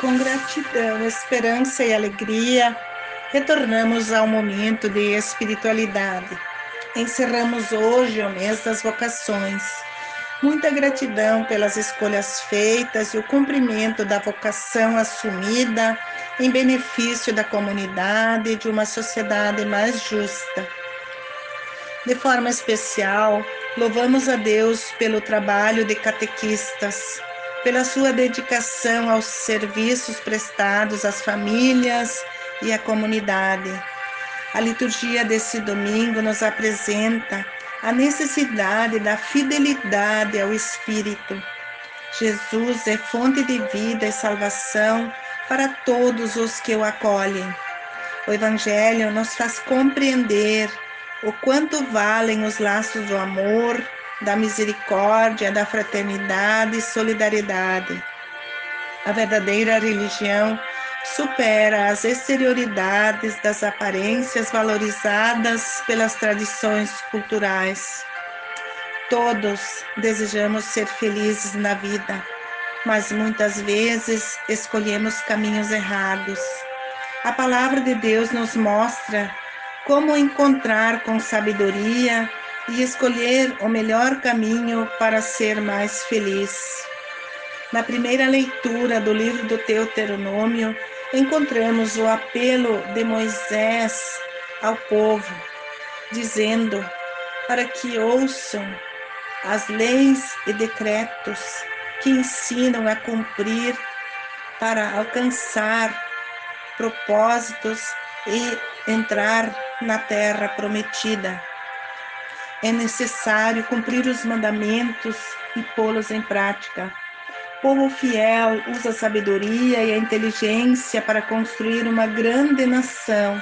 com gratidão, esperança e alegria, retornamos ao momento de espiritualidade. Encerramos hoje o mês das vocações. Muita gratidão pelas escolhas feitas e o cumprimento da vocação assumida em benefício da comunidade e de uma sociedade mais justa. De forma especial, louvamos a Deus pelo trabalho de catequistas pela sua dedicação aos serviços prestados às famílias e à comunidade. A liturgia desse domingo nos apresenta a necessidade da fidelidade ao Espírito. Jesus é fonte de vida e salvação para todos os que o acolhem. O Evangelho nos faz compreender o quanto valem os laços do amor, da misericórdia, da fraternidade e solidariedade. A verdadeira religião supera as exterioridades das aparências valorizadas pelas tradições culturais. Todos desejamos ser felizes na vida, mas muitas vezes escolhemos caminhos errados. A palavra de Deus nos mostra como encontrar com sabedoria e escolher o melhor caminho para ser mais feliz. Na primeira leitura do livro do Deuteronômio, encontramos o apelo de Moisés ao povo, dizendo para que ouçam as leis e decretos que ensinam a cumprir para alcançar propósitos e entrar na terra prometida. É necessário cumprir os mandamentos e pô-los em prática. Povo fiel usa a sabedoria e a inteligência para construir uma grande nação.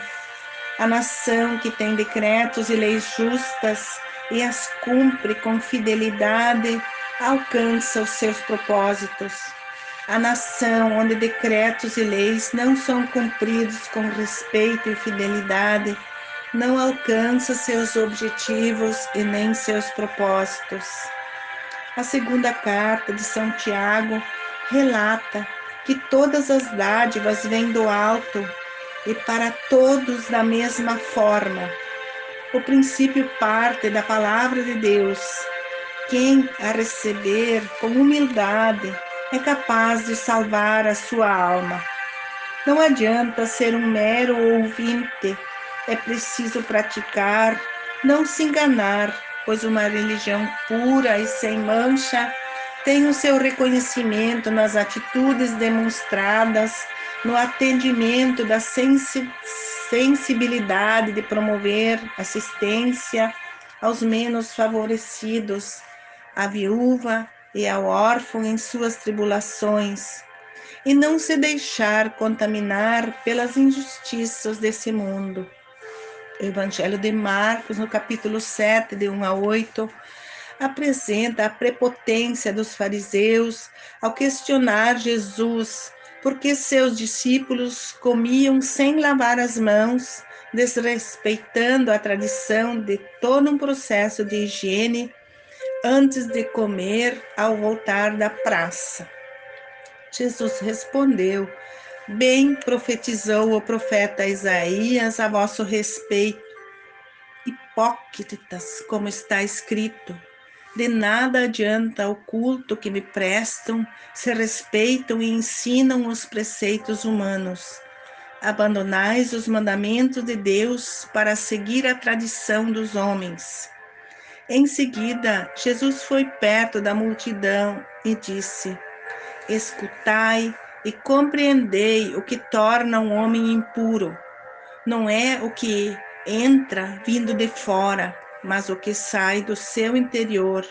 A nação que tem decretos e leis justas e as cumpre com fidelidade alcança os seus propósitos. A nação onde decretos e leis não são cumpridos com respeito e fidelidade não alcança seus objetivos e nem seus propósitos. A segunda carta de São Tiago relata que todas as dádivas vêm do alto e para todos da mesma forma. O princípio parte da palavra de Deus. Quem a receber com humildade é capaz de salvar a sua alma. Não adianta ser um mero ouvinte é preciso praticar, não se enganar, pois uma religião pura e sem mancha tem o seu reconhecimento nas atitudes demonstradas, no atendimento da sensi sensibilidade de promover assistência aos menos favorecidos, à viúva e ao órfão em suas tribulações, e não se deixar contaminar pelas injustiças desse mundo. Evangelho de Marcos, no capítulo 7, de 1 a 8, apresenta a prepotência dos fariseus ao questionar Jesus porque seus discípulos comiam sem lavar as mãos, desrespeitando a tradição de todo um processo de higiene antes de comer ao voltar da praça. Jesus respondeu: Bem profetizou o profeta Isaías a vosso respeito. Hipócritas, como está escrito, de nada adianta o culto que me prestam se respeitam e ensinam os preceitos humanos. Abandonais os mandamentos de Deus para seguir a tradição dos homens. Em seguida, Jesus foi perto da multidão e disse: Escutai e compreendei o que torna um homem impuro. Não é o que entra vindo de fora, mas o que sai do seu interior.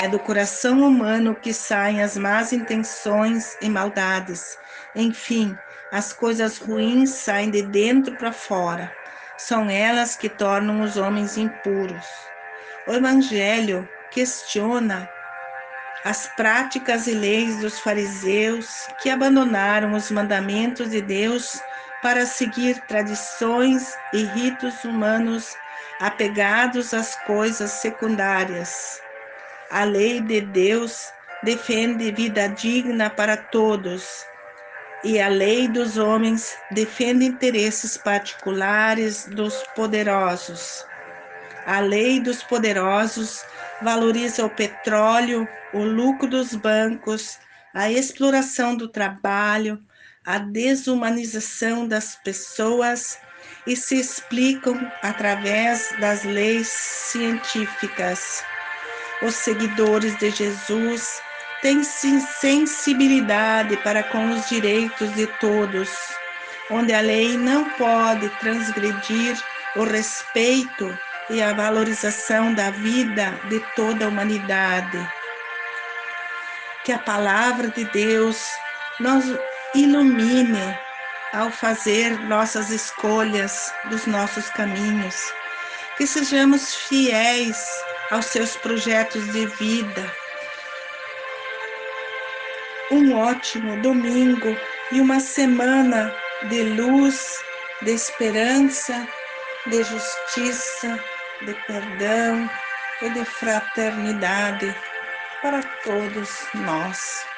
É do coração humano que saem as más intenções e maldades. Enfim, as coisas ruins saem de dentro para fora. São elas que tornam os homens impuros. O Evangelho questiona as práticas e leis dos fariseus que abandonaram os mandamentos de Deus para seguir tradições e ritos humanos apegados às coisas secundárias. A lei de Deus defende vida digna para todos, e a lei dos homens defende interesses particulares dos poderosos. A lei dos poderosos valoriza o petróleo, o lucro dos bancos, a exploração do trabalho, a desumanização das pessoas e se explicam através das leis científicas. Os seguidores de Jesus têm sensibilidade para com os direitos de todos, onde a lei não pode transgredir o respeito e a valorização da vida de toda a humanidade. Que a palavra de Deus nos ilumine ao fazer nossas escolhas dos nossos caminhos, que sejamos fiéis aos seus projetos de vida. Um ótimo domingo e uma semana de luz, de esperança, de justiça, de perdão e de fraternidade para todos nós.